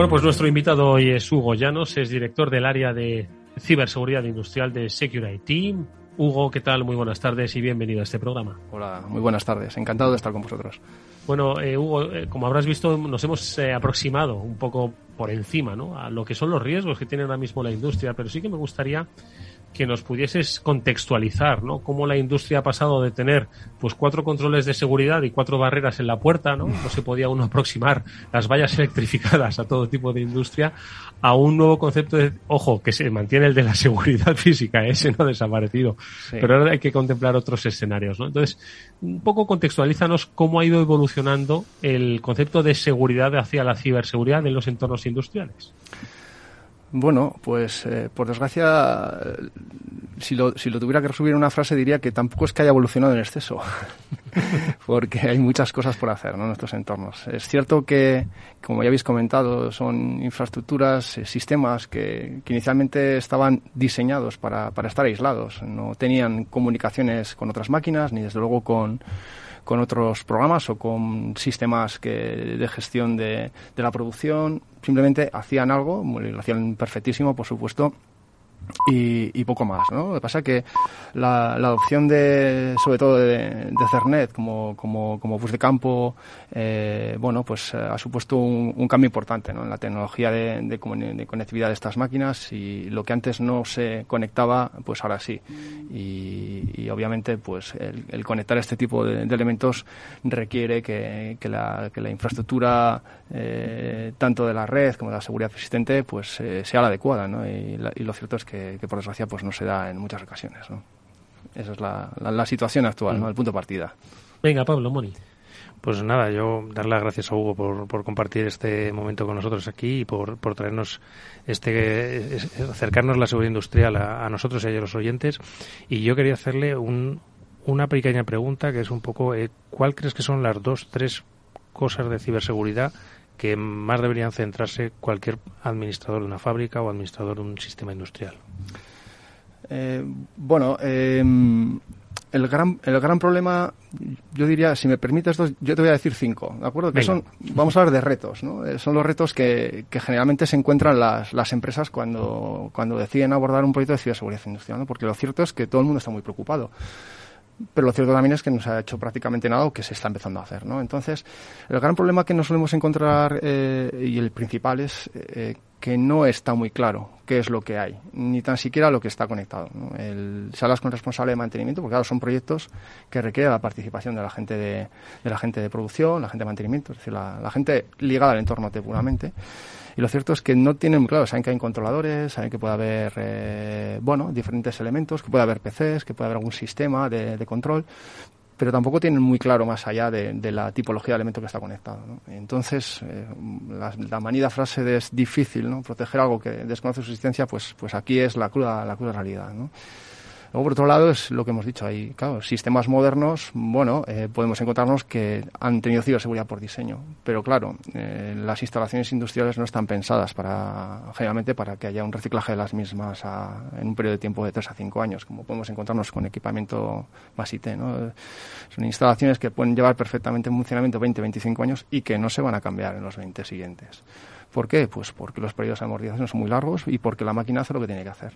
Bueno, pues nuestro invitado hoy es Hugo Llanos, es director del área de ciberseguridad industrial de Security. Hugo, ¿qué tal? Muy buenas tardes y bienvenido a este programa. Hola, muy buenas tardes. Encantado de estar con vosotros. Bueno, eh, Hugo, eh, como habrás visto, nos hemos eh, aproximado un poco por encima ¿no? a lo que son los riesgos que tiene ahora mismo la industria, pero sí que me gustaría que nos pudieses contextualizar, ¿no? Cómo la industria ha pasado de tener, pues, cuatro controles de seguridad y cuatro barreras en la puerta, ¿no? No se podía uno aproximar las vallas electrificadas a todo tipo de industria, a un nuevo concepto de, ojo, que se mantiene el de la seguridad física, ese no ha desaparecido, pero ahora hay que contemplar otros escenarios, ¿no? Entonces, un poco contextualízanos cómo ha ido evolucionando el concepto de seguridad hacia la ciberseguridad en los entornos industriales. Bueno, pues eh, por desgracia, si lo, si lo tuviera que resumir en una frase, diría que tampoco es que haya evolucionado en exceso, porque hay muchas cosas por hacer ¿no? en estos entornos. Es cierto que, como ya habéis comentado, son infraestructuras, eh, sistemas que, que, inicialmente estaban diseñados para, para estar aislados, no tenían comunicaciones con otras máquinas, ni desde luego con con otros programas o con sistemas que, de gestión de, de la producción. Simplemente hacían algo, lo hacían perfectísimo, por supuesto, y, poco más, ¿no? Lo que pasa es que la, adopción de, sobre todo de, Cernet como, como, como bus de campo, eh, bueno, pues eh, ha supuesto un, cambio importante, ¿no? En la tecnología de, conectividad de estas máquinas y lo que antes no se conectaba, pues ahora sí. Y, obviamente, pues el, conectar este tipo de, elementos requiere que, la, que la infraestructura, eh, tanto de la red como de la seguridad existente, pues sea la adecuada, ¿no? Y, y lo cierto es que que, por desgracia pues no se da en muchas ocasiones. ¿no? Esa es la, la, situación actual, ¿no? Mm. el punto de partida. Venga, Pablo, Moni. Pues nada, yo darle las gracias a Hugo por, por compartir este momento con nosotros aquí y por, por traernos este acercarnos la seguridad industrial a, nosotros y a los oyentes. Y yo quería hacerle un, una pequeña pregunta que es un poco eh, ¿cuál crees que son las dos, tres cosas de ciberseguridad que más deberían centrarse cualquier administrador de una fábrica o administrador de un sistema industrial? Eh, bueno, eh, el gran, el gran problema, yo diría, si me permites dos, yo te voy a decir cinco, ¿de acuerdo? Que son, vamos a hablar de retos, ¿no? Eh, son los retos que, que generalmente se encuentran las, las empresas cuando, cuando deciden abordar un proyecto de ciberseguridad industrial, ¿no? Porque lo cierto es que todo el mundo está muy preocupado pero lo cierto también es que no se ha hecho prácticamente nada o que se está empezando a hacer. ¿no? Entonces, el gran problema que nos solemos encontrar eh, y el principal es eh, que no está muy claro qué es lo que hay, ni tan siquiera lo que está conectado. El, se hablas con responsable de mantenimiento, porque claro, son proyectos que requieren la participación de la gente de, de la gente de producción, la gente de mantenimiento, es decir, la, la gente ligada al entorno puramente. Y lo cierto es que no tienen claro, saben que hay controladores, saben que puede haber, eh, bueno, diferentes elementos, que puede haber PCs, que puede haber algún sistema de, de control, pero tampoco tienen muy claro más allá de, de la tipología de elemento que está conectado. ¿no? Entonces, eh, la, la, manida frase de es difícil ¿no? proteger algo que desconoce su existencia, pues, pues aquí es la cruda, la cruda realidad. ¿no? Luego, por otro lado, es lo que hemos dicho. Hay, claro, sistemas modernos, bueno, eh, podemos encontrarnos que han tenido ciberseguridad por diseño. Pero claro, eh, las instalaciones industriales no están pensadas para, generalmente, para que haya un reciclaje de las mismas en un periodo de tiempo de 3 a 5 años, como podemos encontrarnos con equipamiento más IT, ¿no? Son instalaciones que pueden llevar perfectamente en funcionamiento 20, 25 años y que no se van a cambiar en los 20 siguientes. ¿Por qué? Pues porque los periodos de amortización son muy largos y porque la máquina hace lo que tiene que hacer.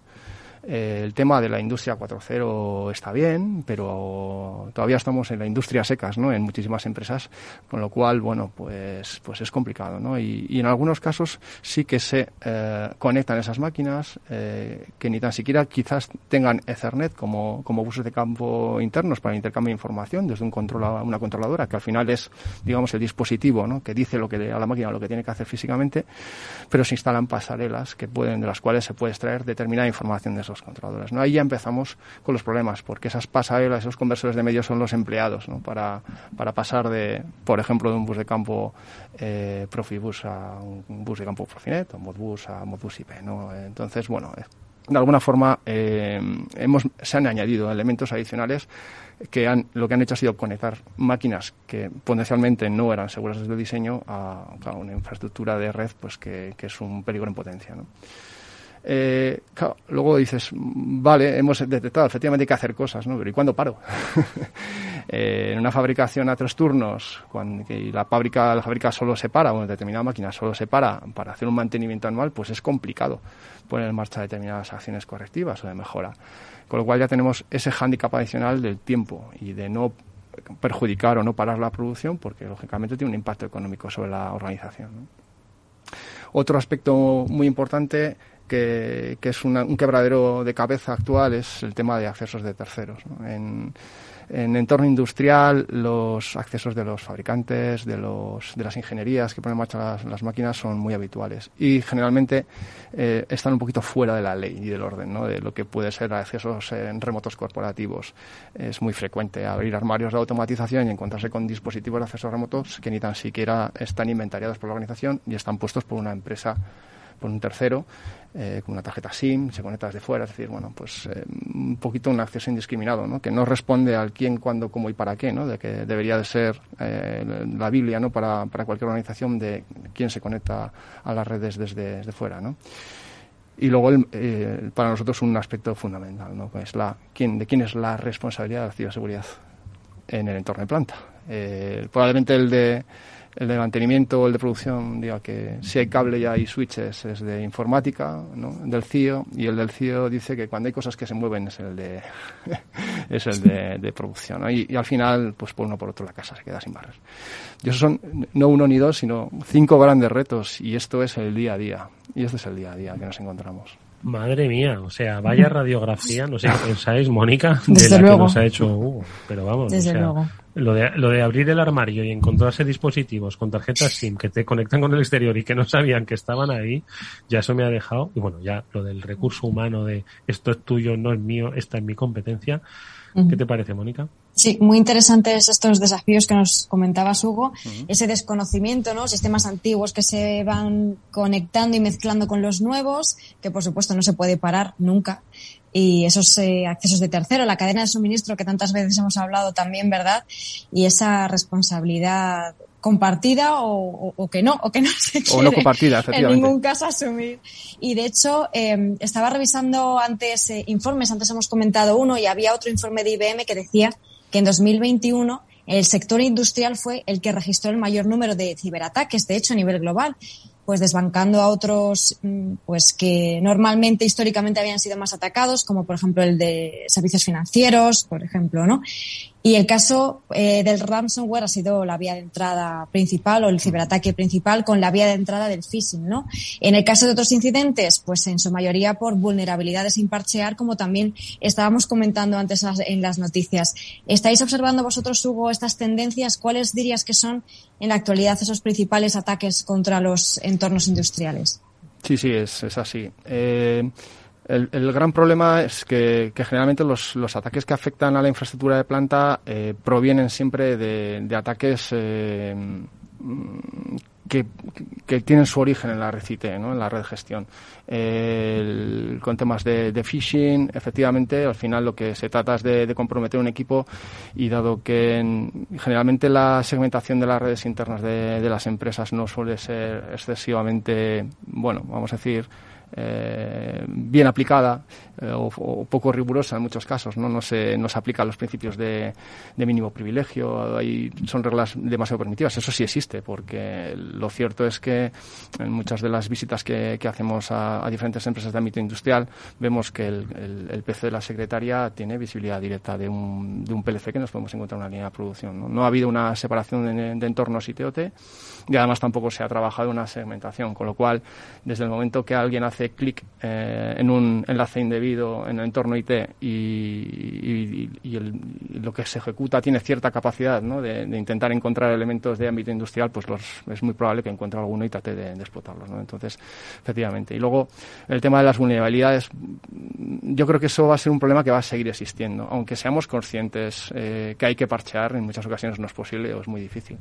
Eh, el tema de la industria 4.0 está bien, pero todavía estamos en la industria secas, ¿no? En muchísimas empresas, con lo cual, bueno, pues, pues es complicado, ¿no? Y, y en algunos casos sí que se eh, conectan esas máquinas eh, que ni tan siquiera quizás tengan Ethernet como, como buses de campo internos para el intercambio de información desde un control una controladora, que al final es, digamos, el dispositivo, ¿no? Que dice lo que a la máquina lo que tiene que hacer físicamente, pero se instalan pasarelas que pueden, de las cuales se puede extraer determinada información de esos controladores. ¿no? Ahí ya empezamos con los problemas, porque esas pasarelas, esos conversores de medios son los empleados ¿no? para, para pasar de, por ejemplo, de un bus de campo eh, Profibus a un bus de campo Profinet, o Modbus a Modbus IP. ¿no? Entonces, bueno, eh, de alguna forma eh, hemos, se han añadido elementos adicionales que han, lo que han hecho ha sido conectar máquinas que potencialmente no eran seguras desde el diseño a, a una infraestructura de red pues que, que es un peligro en potencia. ¿no? Eh, luego dices, vale, hemos detectado, efectivamente hay que hacer cosas, ¿no? Pero ¿y cuándo paro? Eh, en una fabricación a tres turnos, cuando la fábrica, la fábrica solo se para, en determinada máquina solo se para para hacer un mantenimiento anual, pues es complicado poner en marcha determinadas acciones correctivas o de mejora. Con lo cual ya tenemos ese hándicap adicional del tiempo y de no perjudicar o no parar la producción, porque lógicamente tiene un impacto económico sobre la organización. Otro aspecto muy importante que, es un quebradero de cabeza actual es el tema de accesos de terceros. En, en entorno industrial, los accesos de los fabricantes, de, los, de las ingenierías que ponen en marcha las, máquinas son muy habituales y generalmente eh, están un poquito fuera de la ley y del orden, ¿no? de lo que puede ser accesos en remotos corporativos. Es muy frecuente abrir armarios de automatización y encontrarse con dispositivos de acceso remotos que ni tan siquiera están inventariados por la organización y están puestos por una empresa por un tercero, eh, con una tarjeta SIM, se conecta desde fuera, es decir, bueno, pues eh, un poquito un acceso indiscriminado, ¿no? que no responde al quién, cuándo, cómo y para qué, ¿no? de que debería de ser eh, la Biblia ¿no? para, para cualquier organización de quién se conecta a las redes desde, desde fuera. ¿no? Y luego, el, para nosotros, un aspecto fundamental, ¿no? es la, quién, de quién es la responsabilidad de la ciberseguridad en el entorno de planta. probablemente el de el de mantenimiento o el de producción diga que si hay cable y hay switches es de informática, ¿no? del CIO, y el del CIO dice que cuando hay cosas que se mueven es el de, es el de, producción. Y, al final, pues por uno por otro la casa se queda sin barras. Y esos son no uno ni dos, sino cinco grandes retos, y esto es el día a día. Y este es el día a día que nos encontramos. Madre mía, o sea, vaya radiografía, no sé qué pensáis, Mónica, de la que nos ha hecho Hugo. Pero vamos, o sea, Lo, de, lo de abrir el armario y encontrarse dispositivos con tarjetas SIM que te conectan con el exterior y que no sabían que estaban ahí, ya eso me ha dejado. Y bueno, ya lo del recurso humano de esto es tuyo, no es mío, está en mi competencia. ¿Qué te parece, Mónica? Sí, muy interesantes estos desafíos que nos comentabas, Hugo. Ese desconocimiento, ¿no? Sistemas antiguos que se van conectando y mezclando con los nuevos, que por supuesto no se puede parar nunca. Y esos eh, accesos de tercero, la cadena de suministro que tantas veces hemos hablado también, ¿verdad? Y esa responsabilidad compartida o, que no, o que no se quiere o no compartida, en ningún caso asumir. Y de hecho, em, estaba revisando antes eh, informes, antes hemos comentado uno y había otro informe de IBM que decía que en 2021 el sector industrial fue el que registró el mayor número de ciberataques, de hecho, a nivel global pues desbancando a otros mm, pues que normalmente históricamente habían sido más atacados como por ejemplo el de servicios financieros por ejemplo no y el caso eh, del ransomware ha sido la vía de entrada principal o el ciberataque principal con la vía de entrada del phishing, ¿no? En el caso de otros incidentes, pues en su mayoría por vulnerabilidades sin parchear, como también estábamos comentando antes en las noticias. ¿Estáis observando vosotros, Hugo, estas tendencias? ¿Cuáles dirías que son en la actualidad esos principales ataques contra los entornos industriales? Sí, sí, es, es así. Eh, el, gran problema es que, generalmente los, ataques que afectan a la infraestructura de planta eh, provienen siempre de, ataques eh, que, tienen su origen en la red IT, ¿no? en la red de gestión. con temas de, phishing, efectivamente, al final lo que se trata es de, comprometer un equipo y dado que generalmente la segmentación de las redes internas de, de las empresas no suele ser excesivamente, bueno, vamos a decir, eh, bien aplicada eh, o, poco rigurosa en muchos casos. No, no, se, no se aplican los principios de, mínimo privilegio, hay, son reglas demasiado permitidas. Eso sí existe, porque lo cierto es que en muchas de las visitas que, hacemos a, diferentes empresas de ámbito industrial vemos que el, PC de la secretaria tiene visibilidad directa de un, de un PLC que nos podemos encontrar en una línea de producción. No, ha habido una separación de, de entornos ITOT y además tampoco se ha trabajado una segmentación, con lo cual desde el momento que alguien hace clic eh, en un enlace indebido en el entorno IT y, lo que se ejecuta tiene cierta capacidad de, intentar encontrar elementos de ámbito industrial, pues es muy probable que encuentre alguno y trate de, explotarlos. ¿no? Entonces, efectivamente. Y luego, el tema de las vulnerabilidades, yo creo que eso va a ser un problema que va a seguir existiendo, aunque seamos conscientes eh, que hay que parchear, en muchas ocasiones no es posible o es muy difícil.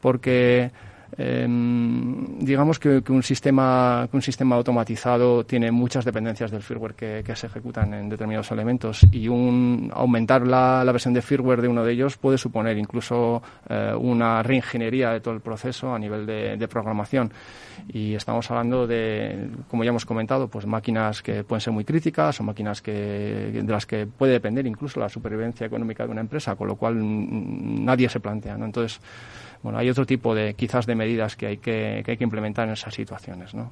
Porque Em, digamos que, un sistema un sistema automatizado tiene muchas dependencias del firmware que, se ejecutan en determinados elementos y un aumentar la, versión de firmware de uno de ellos puede suponer incluso eh, una reingeniería de todo el proceso a nivel de, programación y estamos hablando de como ya hemos comentado pues máquinas que pueden ser muy críticas o máquinas que de las que puede depender incluso la supervivencia económica de una empresa con lo cual nadie se plantea ¿no? entonces bueno, hay otro tipo de, quizás, de medidas que hay que, que hay que implementar en esas situaciones, ¿no?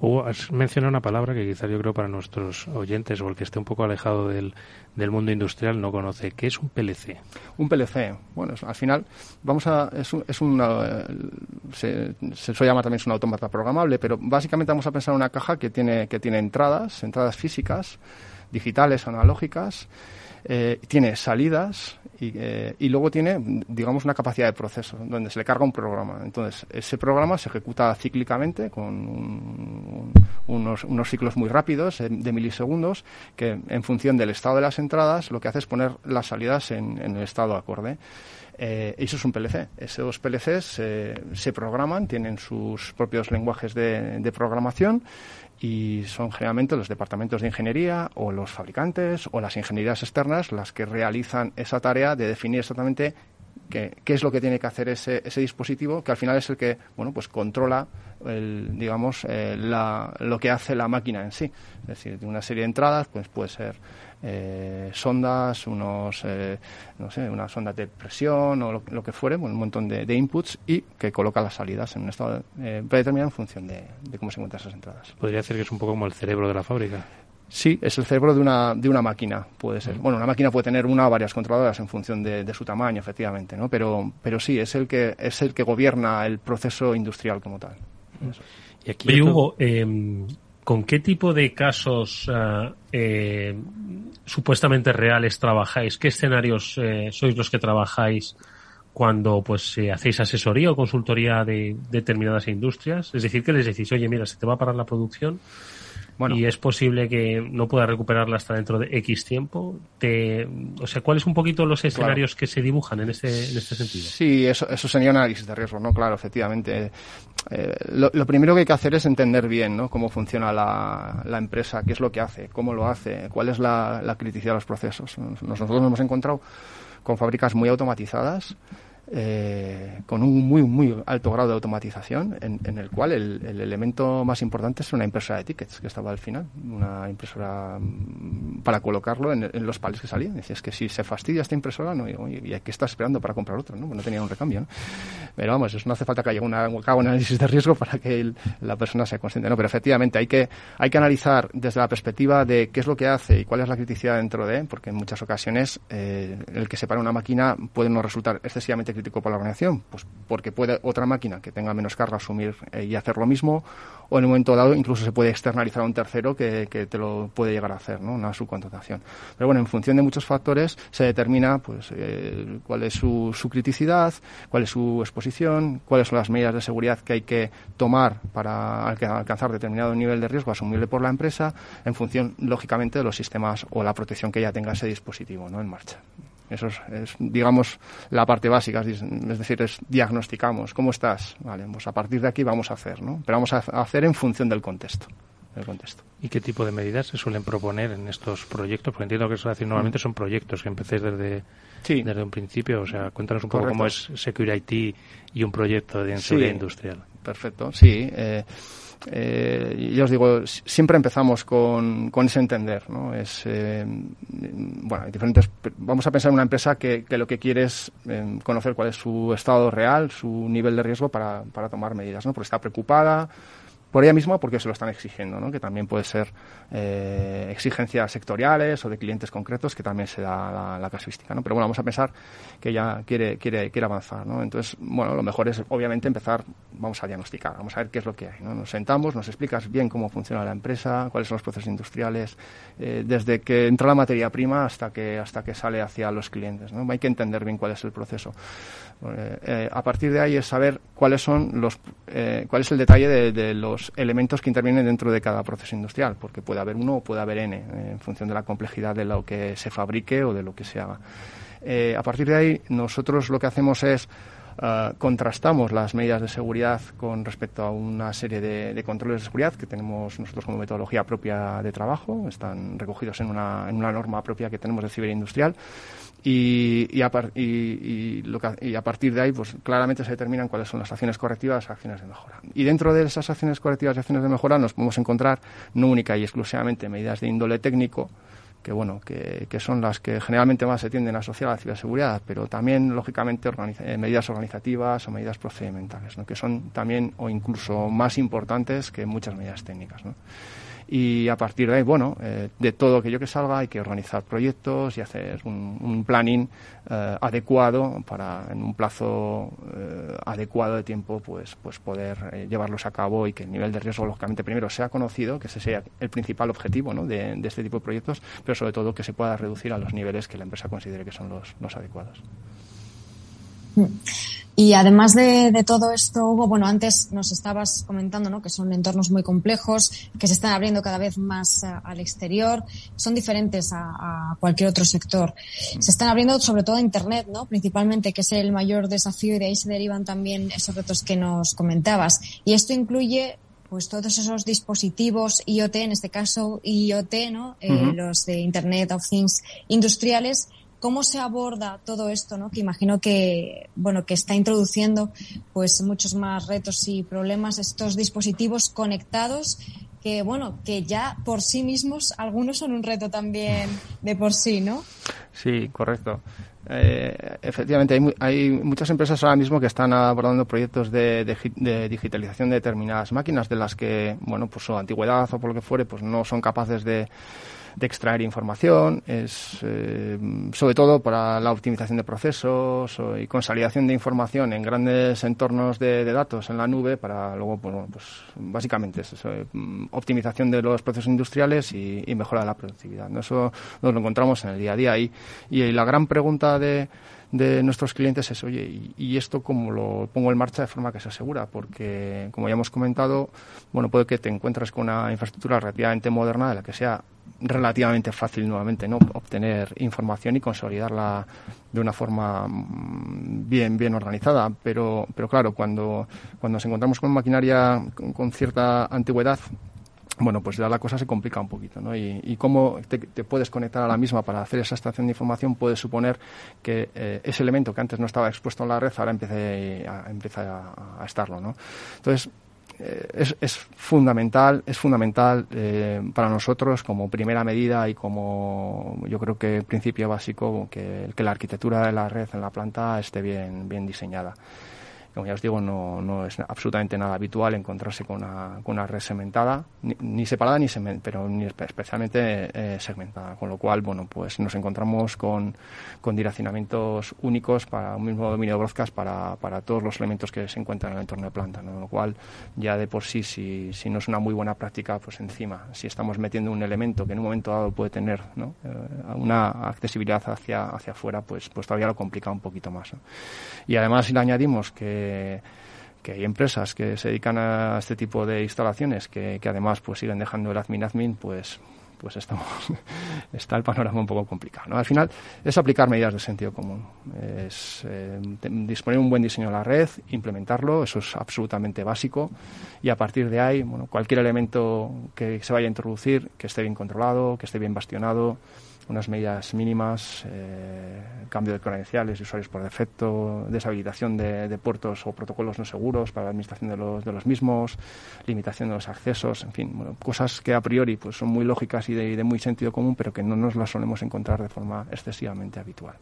Hugo, has mencionado una palabra que quizás yo creo para nuestros oyentes o el que esté un poco alejado del, del mundo industrial no conoce. ¿Qué es un PLC? Un PLC, bueno, al final vamos a es, un, es una se, se suele llamar también es un autómata programable, pero básicamente vamos a pensar en una caja que tiene que tiene entradas, entradas físicas, digitales, analógicas eh, tiene salidas eh, y, luego tiene, digamos, una capacidad de proceso donde se le carga un programa. Entonces, ese programa se ejecuta cíclicamente con unos, ciclos muy rápidos eh, de milisegundos que, en función del estado de las entradas, lo que hace es poner las salidas en, el estado acorde. eso es un PLC. Esos PLCs se programan, tienen sus propios lenguajes de programación y son generalmente los departamentos de ingeniería o los fabricantes o las ingenierías externas las que realizan esa tarea de definir exactamente qué, qué es lo que tiene que hacer ese, ese dispositivo, que al final es el que bueno pues controla el, digamos eh, la, lo que hace la máquina en sí. Es decir, de una serie de entradas pues puede ser eh, sondas, unos, eh, no sé, una sonda de presión o lo, que fuere, un montón de, inputs y que coloca las salidas en un estado eh, predeterminado en función de, cómo se encuentran esas entradas. Podría decir que es un poco como el cerebro de la fábrica. Sí, es el cerebro de una, de una máquina, puede ser. Bueno, una máquina puede tener una o varias controladoras en función de, su tamaño, efectivamente, ¿no? Pero, pero sí, es el que es el que gobierna el proceso industrial como tal. Y aquí Hugo, em, ¿con qué tipo de casos ah, eh, supuestamente reales trabajáis? ¿Qué escenarios eh, sois los que trabajáis cuando pues eh, hacéis asesoría o consultoría de determinadas industrias? Es decir, que les decís, oye, mira, se te va a parar la producción y es posible que no pueda recuperarla hasta dentro de X tiempo. Te, o sea, ¿cuáles un poquito los escenarios que se dibujan en este, en este sentido? Sí, eso, eso sería un análisis de riesgo, ¿no? Claro, efectivamente. Eh, lo, primero que hay que hacer es entender bien ¿no? cómo funciona la, la, empresa, qué es lo que hace, cómo lo hace, cuál es la, la criticidad de los procesos. Nosotros nos hemos encontrado con fábricas muy automatizadas eh, con un muy, muy alto grado de automatización, en, el cual el, elemento más importante es una impresora de tickets que estaba al final, una impresora mm, para colocarlo en, los pales que salían. Decías que si se fastidia esta impresora, no, y, hay que estar esperando para comprar otra, ¿no? no tenía un recambio. Pero vamos, eso no hace falta que haya una, un análisis de riesgo para que la persona sea consciente. No, pero efectivamente hay que, hay que analizar desde la perspectiva de qué es lo que hace y cuál es la criticidad dentro de, porque en muchas ocasiones eh, el que se para una máquina puede no resultar excesivamente crítico para la organización? Pues porque puede otra máquina que tenga menos carga asumir eh, y hacer lo mismo, o en un momento dado incluso se puede externalizar a un tercero que, te lo puede llegar a hacer, ¿no? Una subcontratación. Pero bueno, en función de muchos factores se determina pues eh, cuál es su, su criticidad, cuál es su exposición, cuáles son las medidas de seguridad que hay que tomar para alcanzar determinado nivel de riesgo asumible por la empresa, en función, lógicamente, de los sistemas o la protección que ya tenga ese dispositivo ¿no? en marcha. Eso es, digamos, la parte básica, es decir, es diagnosticamos, ¿cómo estás? Vale, pues a partir de aquí vamos a hacer, ¿no? Pero vamos a hacer en función del contexto. Del contexto. ¿Y qué tipo de medidas se suelen proponer en estos proyectos? Porque entiendo que eso decir, normalmente son proyectos que empecéis desde, desde un principio. O sea, cuéntanos un poco cómo es Security y un proyecto de seguridad industrial. Perfecto, sí. Eh, eh, yo os digo, siempre empezamos con, con ese entender, ¿no? Es, eh, bueno, diferentes, vamos a pensar en una empresa que, que lo que quiere es eh, conocer cuál es su estado real, su nivel de riesgo para, para tomar medidas, ¿no? Porque está preocupada, por ella misma porque se lo están exigiendo, ¿no? que también puede ser eh, exigencias sectoriales o de clientes concretos que también se da la, casuística. ¿no? Pero bueno, vamos a pensar que ella quiere, quiere, quiere avanzar. Entonces, bueno, lo mejor es obviamente empezar, vamos a diagnosticar, vamos a ver qué es lo que hay. ¿no? Nos sentamos, nos explicas bien cómo funciona la empresa, cuáles son los procesos industriales, eh, desde que entra la materia prima hasta que, hasta que sale hacia los clientes. ¿no? Hay que entender bien cuál es el proceso. Eh, a partir de ahí es saber cuáles son los, cuál es el detalle de los elementos que intervienen dentro de cada proceso industrial, porque puede haber uno o puede haber N, en función de la complejidad de lo que se fabrique o de lo que se haga. Eh, a partir de ahí, nosotros lo que hacemos es eh, contrastamos las medidas de seguridad con respecto a una serie de, controles de seguridad que tenemos nosotros como metodología propia de trabajo, están recogidos en una, en una norma propia que tenemos de ciberindustrial. Y, y, a, y, y, a partir de ahí, pues claramente se determinan cuáles son las acciones correctivas, acciones de mejora. Y dentro de esas acciones correctivas y acciones de mejora nos podemos encontrar no única y exclusivamente medidas de índole técnico, que bueno, que, que, son las que generalmente más se tienden a asociar a la ciberseguridad, pero también, lógicamente, eh, medidas organizativas o medidas procedimentales, que son también o incluso más importantes que muchas medidas técnicas. ¿no? Y a partir de ahí, bueno, eh, de todo aquello que salga hay que organizar proyectos y hacer un, planning eh, adecuado para en un plazo eh, adecuado de tiempo pues, pues poder llevarlos a cabo y que el nivel de riesgo, lógicamente, primero sea conocido, que ese sea el principal objetivo ¿no? de, de, este tipo de proyectos, pero sobre todo que se pueda reducir a los niveles que la empresa considere que son los, los adecuados. Mm. Y además de, todo esto, Hugo, bueno, antes nos estabas comentando ¿no? que son entornos muy complejos, que se están abriendo cada vez más eh, al exterior, son diferentes a, cualquier otro sector. Se están abriendo sobre todo a Internet, ¿no? principalmente, que es el mayor desafío y de ahí se derivan también esos retos que nos comentabas. Y esto incluye pues todos esos dispositivos IoT, en este caso IoT, ¿no? Eh, los de Internet of Things industriales, ¿Cómo se aborda todo esto, ¿no? Que imagino que, bueno, que está introduciendo pues muchos más retos y problemas estos dispositivos conectados que, bueno, que ya por sí mismos algunos son un reto también de por sí, ¿no? Sí, correcto. Eh, efectivamente, hay, hay, muchas empresas ahora mismo que están abordando proyectos de, digitalización de determinadas máquinas de las que, bueno, por su antigüedad o por lo que fuere, pues no son capaces de de extraer información, es eh, sobre todo para la optimización de procesos y consolidación de información en grandes entornos de, datos en la nube para luego, pues, pues básicamente es eh, optimización de los procesos industriales y, mejora de la productividad. Eso nos lo encontramos en el día a día y, y la gran pregunta de de nuestros clientes es, oye, ¿y, esto cómo lo pongo en marcha de forma que se asegura? Porque, como ya hemos comentado, bueno, puede que te encuentres con una infraestructura relativamente moderna de la que sea relativamente fácil nuevamente no obtener información y consolidarla de una forma mm, bien bien organizada pero pero claro cuando cuando nos encontramos con maquinaria con, cierta antigüedad bueno, pues ya la cosa se complica un poquito, ¿no? Y, cómo te, puedes conectar a la misma para hacer esa extracción de información puede suponer que eh, ese elemento que antes no estaba expuesto en la red ahora empiece a, estarlo, ¿no? Entonces, eh, es, es, fundamental, es fundamental eh, para nosotros como primera medida y como yo creo que principio básico que, que la arquitectura de la red en la planta esté bien, bien diseñada como ya os digo, no, no es absolutamente nada habitual encontrarse con una, con una red segmentada, ni, separada, ni pero ni especialmente eh, segmentada. Con lo cual, bueno, pues nos encontramos con, con direccionamientos únicos para un mismo dominio de broadcast para, para todos los elementos que se encuentran en el entorno de planta. ¿no? Lo cual, ya de por sí, si, si no es una muy buena práctica, pues encima, si estamos metiendo un elemento que en un momento dado puede tener ¿no? Eh, una accesibilidad hacia, hacia afuera, pues, pues todavía lo complica un poquito más. Y además, si le añadimos que que, hay empresas que se dedican a este tipo de instalaciones que, además pues siguen dejando el admin admin, pues pues estamos, está el panorama un poco complicado. Al final es aplicar medidas de sentido común, es eh, disponer un buen diseño de la red, implementarlo, eso es absolutamente básico y a partir de ahí, bueno, cualquier elemento que se vaya a introducir, que esté bien controlado, que esté bien bastionado, unas medidas mínimas, eh, cambio de credenciales usuarios por defecto, deshabilitación de, puertos o protocolos no seguros para la administración de los, de los mismos, limitación de los accesos, en fin, bueno, cosas que a priori pues, son muy lógicas y de muy sentido común, pero que no nos las solemos encontrar de forma excesivamente habitual.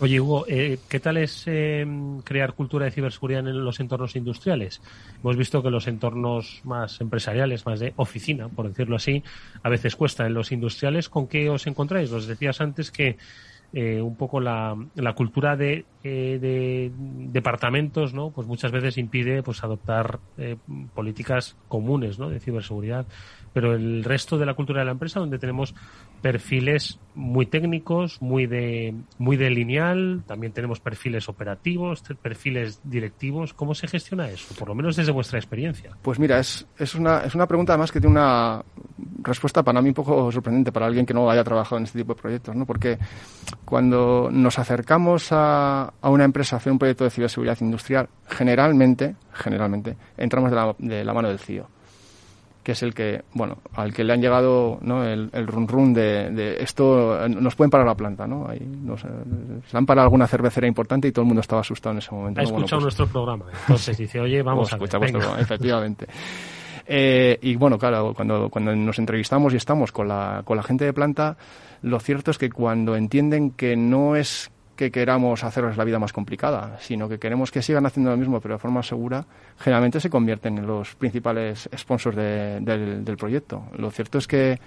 Oye, Hugo, eh, ¿qué tal es eh, crear cultura de ciberseguridad en los entornos industriales? Hemos visto que los entornos más empresariales, más de oficina, por decirlo así, a veces cuesta. En los industriales, ¿con qué os encontráis? Nos decías antes que eh, un poco la, la cultura de, de, departamentos, ¿no? Pues muchas veces impide pues adoptar políticas comunes, ¿no? De ciberseguridad. Pero el resto de la cultura de la empresa, donde tenemos perfiles muy técnicos, muy de, muy de lineal, también tenemos perfiles operativos, perfiles directivos. ¿Cómo se gestiona eso? Por lo menos desde vuestra experiencia. Pues mira, es, es, una, es una pregunta además que tiene una respuesta para mí un poco sorprendente para alguien que no haya trabajado en este tipo de proyectos, ¿no? Porque cuando nos acercamos a, a una empresa a hacer un proyecto de ciberseguridad industrial, generalmente, generalmente, entramos de la, de la mano del CIO que es el que, bueno, al que le han llegado ¿no? el, el run run de, esto, nos pueden parar la planta, ¿no? Ahí nos, se han parado alguna cervecera importante y todo el mundo estaba asustado en ese momento. Ha escuchado pues nuestro programa, entonces dice, oye, vamos a ver, programa, efectivamente. Eh, y bueno, claro, cuando, cuando nos entrevistamos y estamos con la, con la gente de planta, lo cierto es que cuando entienden que no es que queramos hacerles la vida más complicada, sino que queremos que sigan haciendo lo mismo, pero de forma segura, generalmente se convierten en los principales sponsors del, del proyecto. Lo cierto es que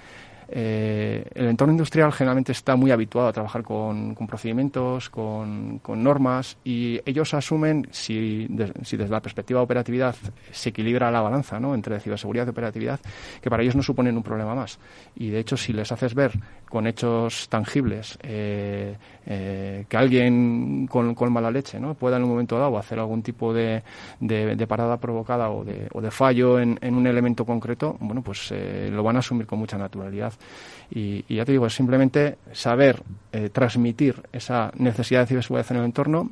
eh, el entorno industrial generalmente está muy habituado a trabajar con, procedimientos, con, normas y ellos asumen, si, si, desde la perspectiva de operatividad se equilibra la balanza ¿no? entre ciberseguridad y operatividad, que para ellos no suponen un problema más. Y de hecho, si les haces ver con hechos tangibles eh, eh, que alguien con, mala leche ¿no? pueda en un momento dado hacer algún tipo de, de, parada provocada o de, o de fallo en, en, un elemento concreto, bueno, pues lo van a asumir con mucha naturalidad. Y, ya te digo, es simplemente saber eh, transmitir esa necesidad de ciberseguridad en el entorno.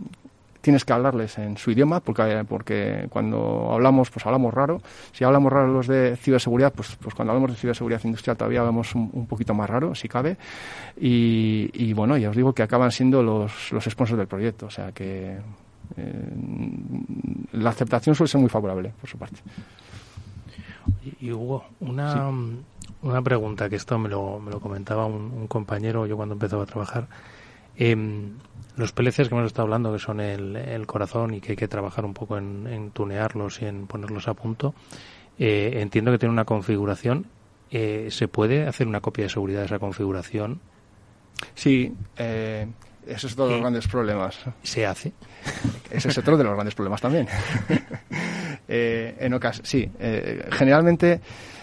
Tienes que hablarles en su idioma, porque, porque cuando hablamos, pues hablamos raro. Si hablamos raro los de ciberseguridad, pues, pues cuando hablamos de ciberseguridad industrial todavía hablamos un, poquito más raro, si cabe. Y, bueno, ya os digo que acaban siendo los, los sponsors del proyecto. O sea que eh, la aceptación suele ser muy favorable por su parte. Y Hugo, una, una pregunta, que esto me lo, me lo comentaba un, compañero yo cuando empezaba a trabajar. Em, los PLCs que hemos estado hablando, que son el, corazón y que hay que trabajar un poco en, tunearlos y en ponerlos a punto, eh, entiendo que tiene una configuración. Eh, ¿Se puede hacer una copia de seguridad de esa configuración? Sí, eh, eso es otro de los grandes problemas. ¿Se hace? Ese es otro de los grandes problemas también. en ocasiones, sí. generalmente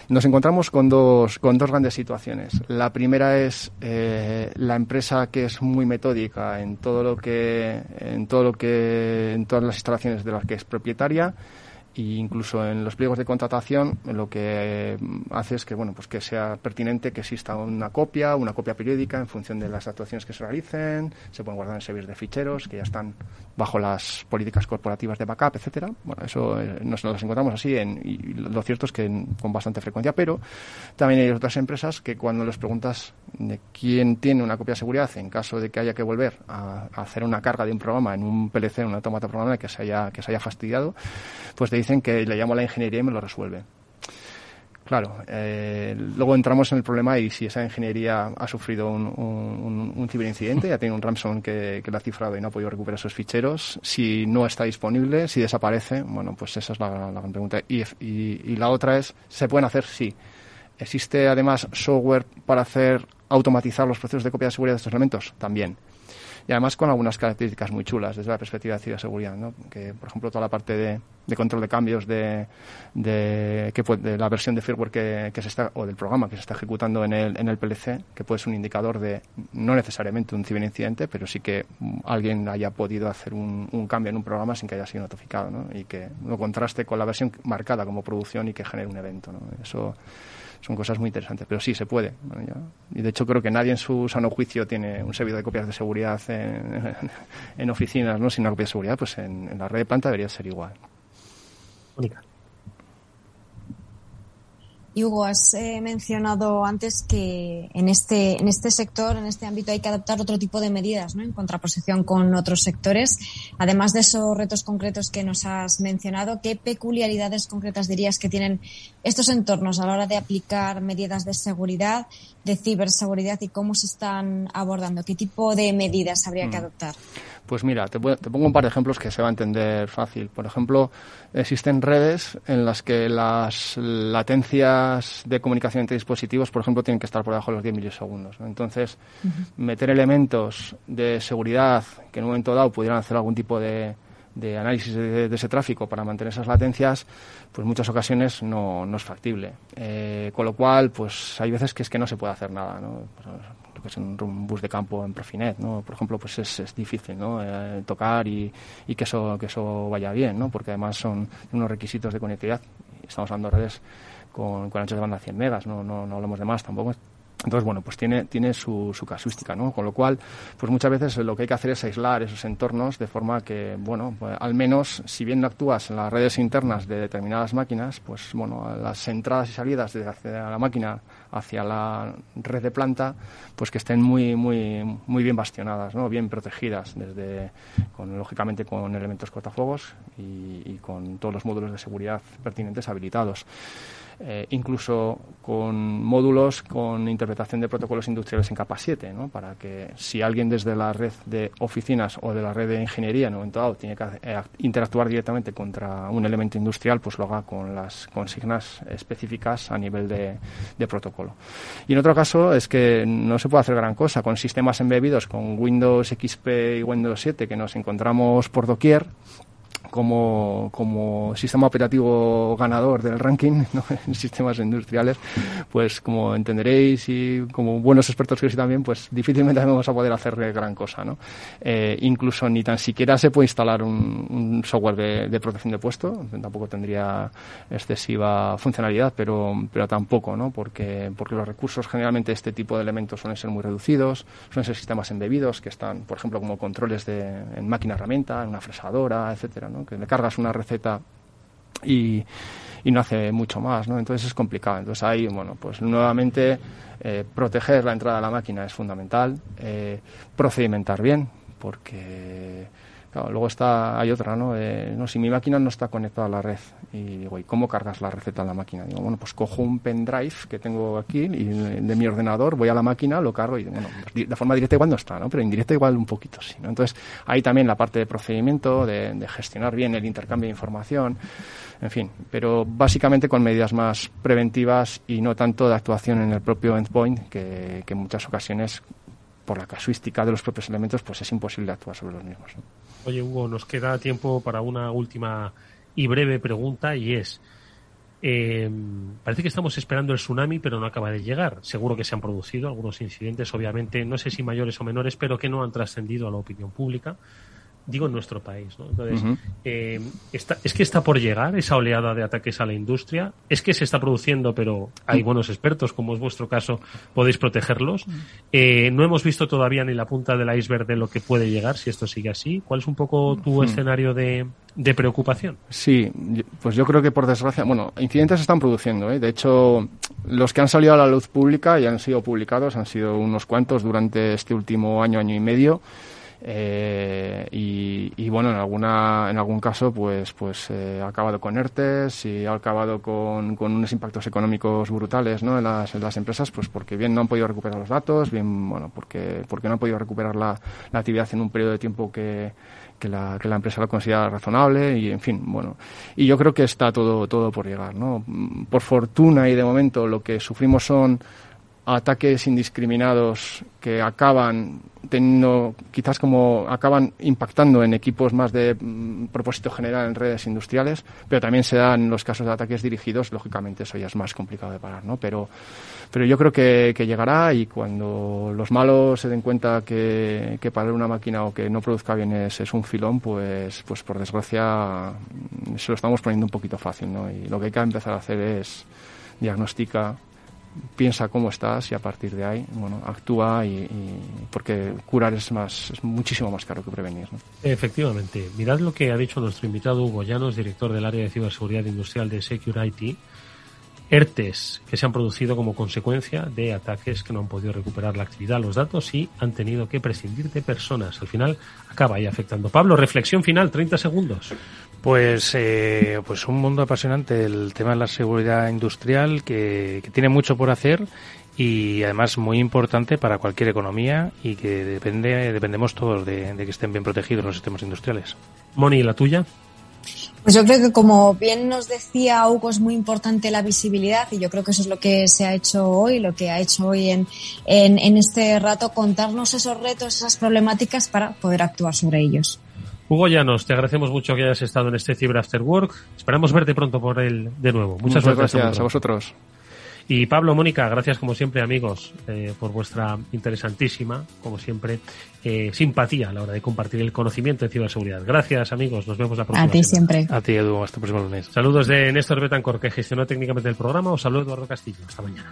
nos encontramos con dos, con dos grandes situaciones. La primera es eh, la empresa que es muy metódica en todo lo que, en todo lo que, en todas las instalaciones de las que es propietaria e incluso en los pliegos de contratación lo que hace es que bueno pues que sea pertinente que exista una copia una copia periódica en función de las actuaciones que se realicen se pueden guardar en servidores de ficheros que ya están bajo las políticas corporativas de backup etcétera. Bueno eso eh, nos, nos encontramos así en, y lo cierto es que con bastante frecuencia pero también hay otras empresas que cuando les preguntas de quién tiene una copia de seguridad en caso de que haya que volver a, hacer una carga de un programa en un PLC en un automata programable que se haya que se haya fastidiado pues te dicen que le llamo a la ingeniería y me lo resuelve. Claro, eh, luego entramos en el problema y si esa ingeniería ha sufrido un, un, ciberincidente, ya tiene un ransom que, que, lo ha cifrado y no ha podido recuperar esos ficheros, si no está disponible, si desaparece, bueno, pues esa es la, gran pregunta. Y, y, la otra es, ¿se pueden hacer? Sí. ¿Existe además software para hacer automatizar los procesos de copia de seguridad de estos elementos? También y además con algunas características muy chulas desde la perspectiva de ciberseguridad, ¿no? que por ejemplo toda la parte de, de control de cambios de, de, que de la versión de firmware que, que, se está o del programa que se está ejecutando en el, en el PLC, que puede ser un indicador de no necesariamente un ciberincidente, pero sí que alguien haya podido hacer un, un cambio en un programa sin que haya sido notificado ¿no? y que lo contraste con la versión marcada como producción y que genere un evento. ¿no? Eso son cosas muy interesantes. Pero sí, se puede. y de hecho creo que nadie en su sano juicio tiene un servidor de copias de seguridad en, oficinas, ¿no? Sin una copia de seguridad, pues en, en, la red de planta debería ser igual. Y Hugo, has eh, mencionado antes que en este, en este sector, en este ámbito, hay que adaptar otro tipo de medidas, ¿no? En contraposición con otros sectores. Además de esos retos concretos que nos has mencionado, ¿qué peculiaridades concretas dirías que tienen estos entornos a la hora de aplicar medidas de seguridad, de ciberseguridad y cómo se están abordando? ¿Qué tipo de medidas habría que mm. adoptar? Pues mira, te, pongo un par de ejemplos que se va a entender fácil. Por ejemplo, existen redes en las que las latencias de comunicación entre dispositivos, por ejemplo, tienen que estar por debajo de los 10 milisegundos. Entonces, meter elementos de seguridad que en un momento dado pudieran hacer algún tipo de, de análisis de, ese tráfico para mantener esas latencias, pues muchas ocasiones no, no es factible. Eh, con lo cual, pues hay veces que es que no se puede hacer nada, ¿no? Que es un, bus de campo en Profinet, ¿no? Por ejemplo, pues es, es difícil, ¿no? Eh, tocar y, y, que eso que eso vaya bien, ¿no? Porque además son unos requisitos de conectividad. Estamos hablando de redes con, con anchos de banda 100 megas, no, no, no hablamos de más tampoco. Entonces, bueno, pues tiene, tiene su, su, casuística, ¿no? Con lo cual, pues muchas veces lo que hay que hacer es aislar esos entornos de forma que, bueno, pues al menos si bien no actúas en las redes internas de determinadas máquinas, pues bueno, las entradas y salidas de la máquina hacia la red de planta, pues que estén muy, muy, muy bien bastionadas, ¿no? bien protegidas, desde, con, lógicamente con elementos cortafuegos y, y con todos los módulos de seguridad pertinentes habilitados. Eh, incluso con módulos con interpretación de protocolos industriales en capa 7, ¿no? para que si alguien desde la red de oficinas o de la red de ingeniería en un momento dado tiene que eh, interactuar directamente contra un elemento industrial, pues lo haga con las consignas específicas a nivel de, de protocolo. Y en otro caso es que no se puede hacer gran cosa con sistemas embebidos con Windows XP y Windows 7 que nos encontramos por doquier como, como sistema operativo ganador del ranking en sistemas industriales, pues como entenderéis y como buenos expertos que sí también, pues difícilmente vamos a poder hacer gran cosa. ¿no? Eh, incluso ni tan siquiera se puede instalar un, software de, protección de puesto, tampoco tendría excesiva funcionalidad, pero, pero tampoco, ¿no? porque, porque los recursos generalmente de este tipo de elementos suelen ser muy reducidos, suelen ser sistemas embebidos que están, por ejemplo, como controles de, en máquina herramienta, en una fresadora, etcétera, ¿no? Que le cargas una receta y, y no hace mucho más, ¿no? Entonces es complicado. Entonces ahí, bueno, pues nuevamente eh, proteger la entrada de la máquina es fundamental, eh, procedimentar bien, porque luego está, hay otra, ¿no? no, si mi máquina no está conectada a la red, y digo, ¿y cómo cargas la receta en la máquina? Digo, bueno, pues cojo un pendrive que tengo aquí de, mi ordenador, voy a la máquina, lo cargo y, bueno, de forma directa igual no está, ¿no? Pero indirecta igual un poquito sí, ¿no? Entonces, ahí también la parte de procedimiento, de, de gestionar bien el intercambio de información, en fin, pero básicamente con medidas más preventivas y no tanto de actuación en el propio endpoint, que, que en muchas ocasiones por la casuística de los propios elementos, pues es imposible actuar sobre los mismos. Oye, Hugo, nos queda tiempo para una última y breve pregunta y es, eh, parece que estamos esperando el tsunami, pero no acaba de llegar. Seguro que se han producido algunos incidentes, obviamente, no sé si mayores o menores, pero que no han trascendido a la opinión pública digo en nuestro país. ¿no? Entonces, eh, está, es que está por llegar esa oleada de ataques a la industria, es que se está produciendo, pero hay buenos expertos, como es vuestro caso, podéis protegerlos. Eh, no hemos visto todavía ni la punta del iceberg de lo que puede llegar si esto sigue así. ¿Cuál es un poco tu escenario de, de preocupación? Sí, pues yo creo que por desgracia, bueno, incidentes se están produciendo. ¿eh? De hecho, los que han salido a la luz pública y han sido publicados han sido unos cuantos durante este último año, año y medio. Eh, y, bueno, en alguna en algún caso, pues pues eh, ha acabado con ERTES y ha acabado con, con unos impactos económicos brutales ¿no? en, las, en las empresas, pues porque bien no han podido recuperar los datos, bien bueno porque porque no han podido recuperar la, la actividad en un periodo de tiempo que, que la, que la empresa lo considera razonable y en fin, bueno. Y yo creo que está todo, todo por llegar, ¿no? Por fortuna y de momento lo que sufrimos son ataques indiscriminados que acaban teniendo, quizás como acaban impactando en equipos más de mm, propósito general en redes industriales, pero también se dan los casos de ataques dirigidos, lógicamente eso ya es más complicado de parar, ¿no? Pero, pero yo creo que, llegará y cuando los malos se den cuenta que, que parar una máquina o que no produzca bien es, es, un filón, pues, pues por desgracia mm, se lo estamos poniendo un poquito fácil, ¿no? Y lo que hay que empezar a hacer es diagnostica, piensa cómo estás y a partir de ahí, bueno, actúa y, porque curar es más, es muchísimo más caro que prevenir. Efectivamente. Mirad lo que ha dicho nuestro invitado Hugo Llanos, director del área de ciberseguridad industrial de Security. ERTES que se han producido como consecuencia de ataques que no han podido recuperar la actividad, los datos y han tenido que prescindir de personas. Al final acaba ahí afectando. Pablo, reflexión final, 30 segundos. Pues, eh, pues un mundo apasionante el tema de la seguridad industrial que, tiene mucho por hacer y además muy importante para cualquier economía y que depende, dependemos todos de, que estén bien protegidos los sistemas industriales. Moni, ¿la tuya? Pues yo creo que como bien nos decía Hugo, es muy importante la visibilidad y yo creo que eso es lo que se ha hecho hoy, lo que ha hecho hoy en, en, en este rato, contarnos esos retos, esas problemáticas para poder actuar sobre ellos. Hugo Llanos, te agradecemos mucho que hayas estado en este Cyber After Work. Esperamos verte pronto por él de nuevo. Muchas, gracias a vosotros. Y Pablo, Mónica, gracias como siempre amigos eh, por vuestra interesantísima, como siempre, eh, simpatía a la hora de compartir el conocimiento de ciberseguridad. Gracias amigos, nos vemos la próxima. A ti siempre. A ti Edu, hasta el próximo lunes. Saludos de Néstor Betancor que gestionó técnicamente el programa. Os saludo Eduardo Castillo. Hasta mañana.